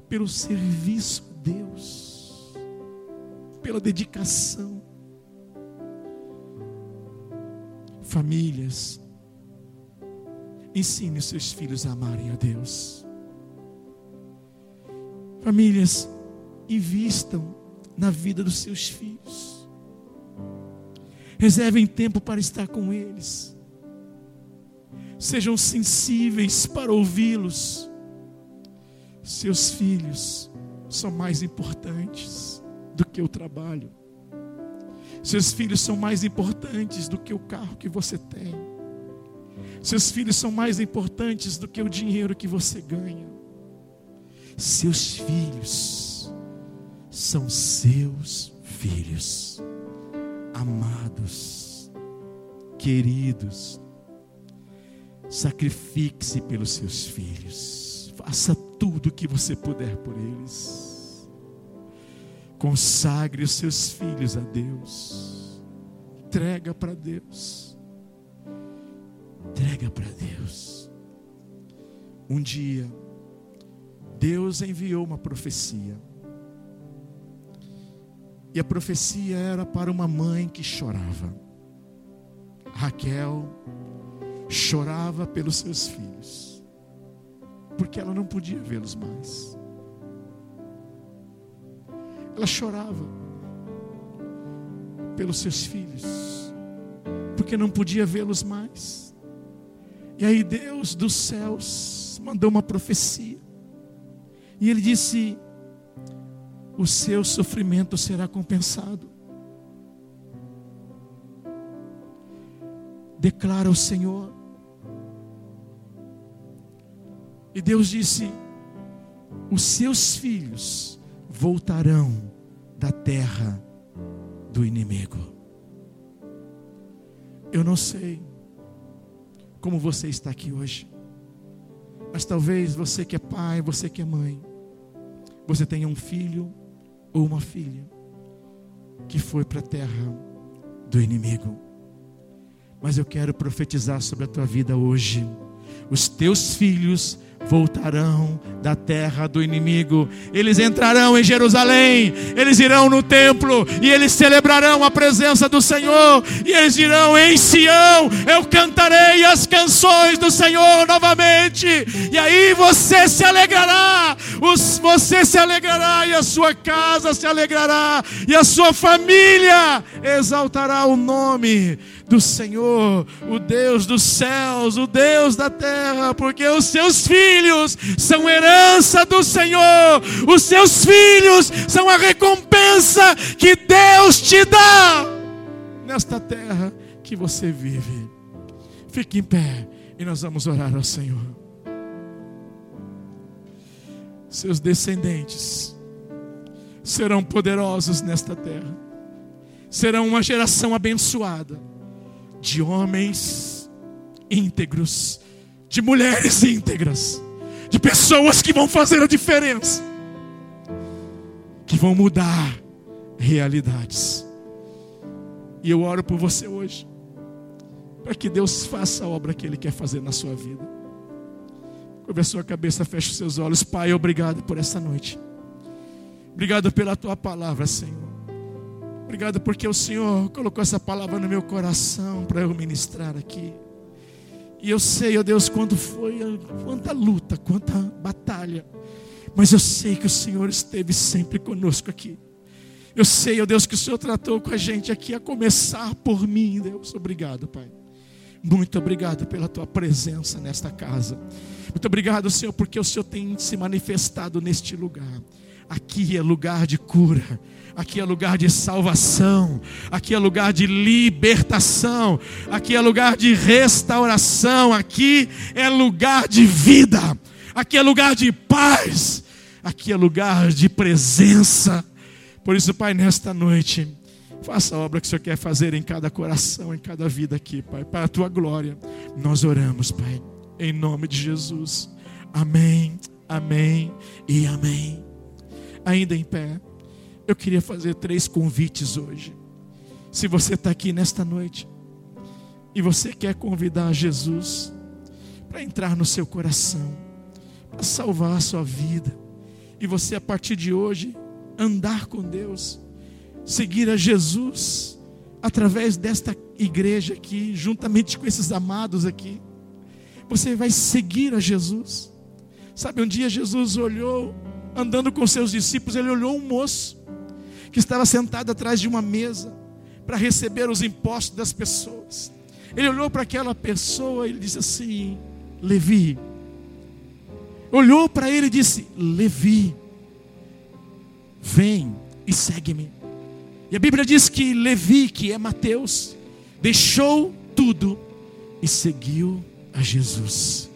pelo serviço a Deus, pela dedicação. Famílias, ensine os seus filhos a amarem a Deus. Famílias, invistam na vida dos seus filhos. Reservem tempo para estar com eles. Sejam sensíveis para ouvi-los. Seus filhos são mais importantes do que o trabalho. Seus filhos são mais importantes do que o carro que você tem. Seus filhos são mais importantes do que o dinheiro que você ganha. Seus filhos são seus filhos amados, queridos, sacrifique-se pelos seus filhos, faça tudo o que você puder por eles, consagre os seus filhos a Deus, entrega para Deus, entrega para Deus. Um dia, Deus enviou uma profecia e a profecia era para uma mãe que chorava. Raquel chorava pelos seus filhos, porque ela não podia vê-los mais. Ela chorava pelos seus filhos, porque não podia vê-los mais. E aí Deus dos céus mandou uma profecia. E ele disse: o seu sofrimento será compensado. Declara o Senhor. E Deus disse: Os seus filhos voltarão da terra do inimigo. Eu não sei como você está aqui hoje, mas talvez você que é pai, você que é mãe, você tenha um filho ou uma filha que foi para a terra do inimigo. Mas eu quero profetizar sobre a tua vida hoje. Os teus filhos voltarão da terra do inimigo. Eles entrarão em Jerusalém, eles irão no templo e eles celebrarão a presença do Senhor. E eles dirão: Em Sião eu cantarei as canções do Senhor novamente. E aí você se alegrará, você se alegrará e a sua casa se alegrará e a sua família exaltará o nome do Senhor, o Deus dos céus, o Deus da terra, porque os seus filhos são herança do Senhor, os seus filhos são a recompensa que Deus te dá nesta terra que você vive. Fique em pé e nós vamos orar ao Senhor. Seus descendentes serão poderosos nesta terra, serão uma geração abençoada de homens íntegros, de mulheres íntegras, de pessoas que vão fazer a diferença, que vão mudar realidades. E eu oro por você hoje, para que Deus faça a obra que Ele quer fazer na sua vida. Curva a sua cabeça, feche os seus olhos. Pai, obrigado por essa noite. Obrigado pela tua palavra, Senhor. Obrigado porque o Senhor colocou essa palavra no meu coração para eu ministrar aqui. E eu sei, ó Deus, quando foi, quanta luta, quanta batalha. Mas eu sei que o Senhor esteve sempre conosco aqui. Eu sei, ó Deus, que o Senhor tratou com a gente aqui, a começar por mim, Deus. Obrigado, Pai. Muito obrigado pela tua presença nesta casa. Muito obrigado, Senhor, porque o Senhor tem se manifestado neste lugar. Aqui é lugar de cura, aqui é lugar de salvação, aqui é lugar de libertação, aqui é lugar de restauração, aqui é lugar de vida, aqui é lugar de paz, aqui é lugar de presença. Por isso, Pai, nesta noite, faça a obra que o Senhor quer fazer em cada coração, em cada vida aqui, Pai, para a tua glória. Nós oramos, Pai, em nome de Jesus. Amém, amém e amém ainda em pé, eu queria fazer três convites hoje. Se você está aqui nesta noite e você quer convidar Jesus para entrar no seu coração, para salvar a sua vida, e você a partir de hoje andar com Deus, seguir a Jesus através desta igreja aqui, juntamente com esses amados aqui, você vai seguir a Jesus. Sabe, um dia Jesus olhou andando com seus discípulos, ele olhou um moço que estava sentado atrás de uma mesa para receber os impostos das pessoas. Ele olhou para aquela pessoa e disse assim: Levi. Olhou para ele e disse: Levi, vem e segue-me. E a Bíblia diz que Levi, que é Mateus, deixou tudo e seguiu a Jesus.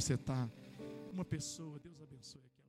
Você está. Uma pessoa, Deus abençoe aqui.